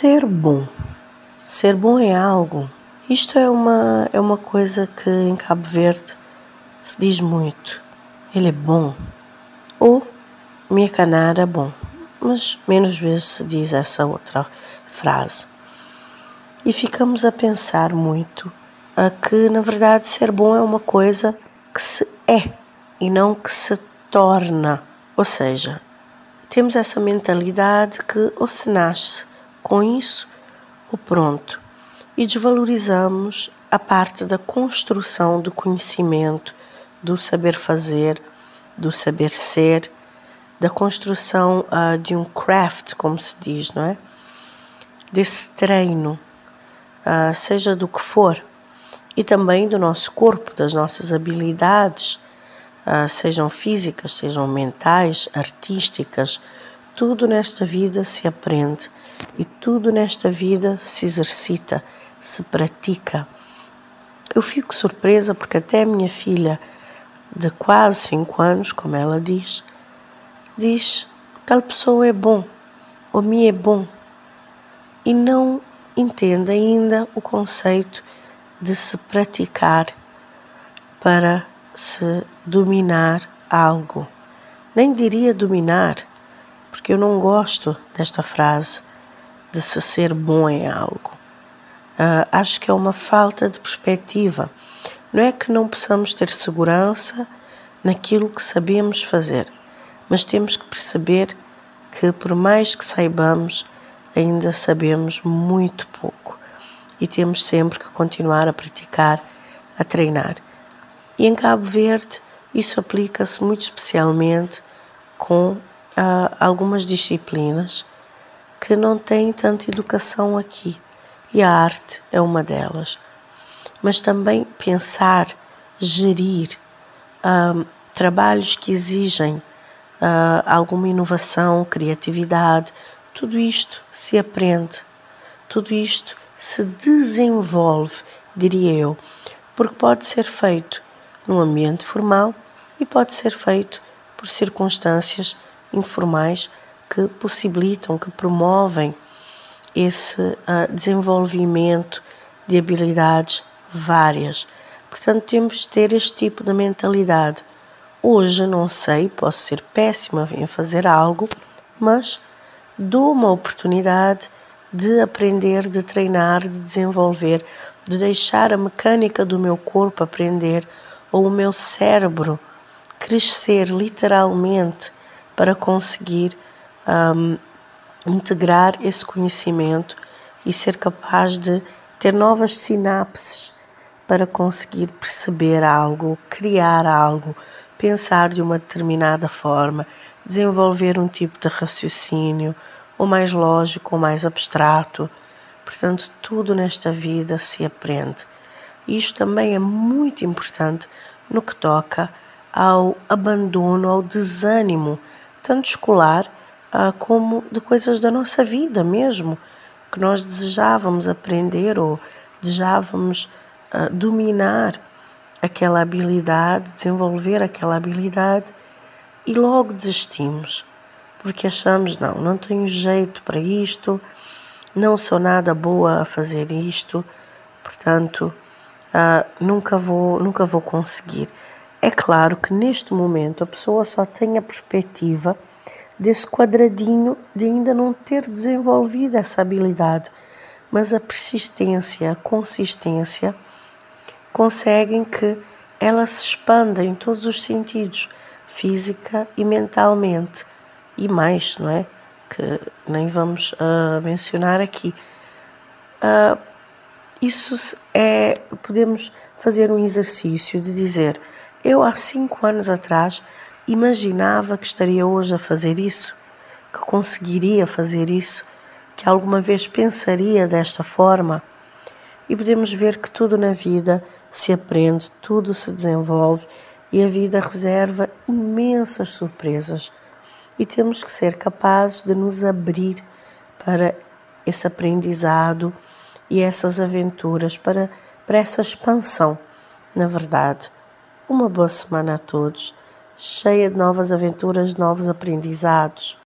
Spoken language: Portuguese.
Ser bom. Ser bom é algo. Isto é uma, é uma coisa que em Cabo Verde se diz muito. Ele é bom. Ou minha canara é bom. Mas menos vezes se diz essa outra frase. E ficamos a pensar muito a que, na verdade, ser bom é uma coisa que se é e não que se torna. Ou seja, temos essa mentalidade que ou se nasce com isso ou pronto e desvalorizamos a parte da construção do conhecimento, do saber fazer, do saber ser, da construção uh, de um craft, como se diz, não é? Desse treino, uh, seja do que for, e também do nosso corpo, das nossas habilidades, uh, sejam físicas, sejam mentais, artísticas, tudo nesta vida se aprende e tudo nesta vida se exercita, se pratica. Eu fico surpresa porque até a minha filha, de quase 5 anos, como ela diz, diz tal pessoa é bom, ou me é bom, e não entende ainda o conceito de se praticar para se dominar algo. Nem diria dominar, porque eu não gosto desta frase de se ser bom em algo. Uh, acho que é uma falta de perspectiva. Não é que não possamos ter segurança naquilo que sabemos fazer, mas temos que perceber que, por mais que saibamos, ainda sabemos muito pouco e temos sempre que continuar a praticar, a treinar. E em Cabo Verde, isso aplica-se muito especialmente com algumas disciplinas que não têm tanta educação aqui e a arte é uma delas. Mas também pensar, gerir uh, trabalhos que exigem uh, alguma inovação, criatividade, tudo isto se aprende, tudo isto se desenvolve, diria eu, porque pode ser feito no ambiente formal e pode ser feito por circunstâncias informais que possibilitam, que promovem esse uh, desenvolvimento de habilidades várias. Portanto, temos de ter este tipo de mentalidade. Hoje não sei, posso ser péssima em fazer algo, mas dou uma oportunidade de aprender, de treinar, de desenvolver, de deixar a mecânica do meu corpo aprender ou o meu cérebro crescer literalmente para conseguir um, integrar esse conhecimento e ser capaz de ter novas sinapses para conseguir perceber algo, criar algo, pensar de uma determinada forma, desenvolver um tipo de raciocínio, ou mais lógico ou mais abstrato. Portanto, tudo nesta vida se aprende. Isto também é muito importante no que toca ao abandono, ao desânimo, tanto escolar ah, como de coisas da nossa vida mesmo, que nós desejávamos aprender ou desejávamos ah, dominar aquela habilidade, desenvolver aquela habilidade e logo desistimos, porque achamos, não, não tenho jeito para isto, não sou nada boa a fazer isto, portanto uh, nunca, vou, nunca vou conseguir. É claro que neste momento a pessoa só tem a perspectiva desse quadradinho de ainda não ter desenvolvido essa habilidade, mas a persistência, a consistência conseguem que ela se expanda em todos os sentidos, física e mentalmente, e mais, não é? Que nem vamos uh, mencionar aqui. Uh, isso é, podemos fazer um exercício de dizer, eu há cinco anos atrás imaginava que estaria hoje a fazer isso, que conseguiria fazer isso, que alguma vez pensaria desta forma. E podemos ver que tudo na vida se aprende, tudo se desenvolve e a vida reserva imensas surpresas. E temos que ser capazes de nos abrir para esse aprendizado e essas aventuras, para, para essa expansão. Na verdade, uma boa semana a todos, cheia de novas aventuras, novos aprendizados.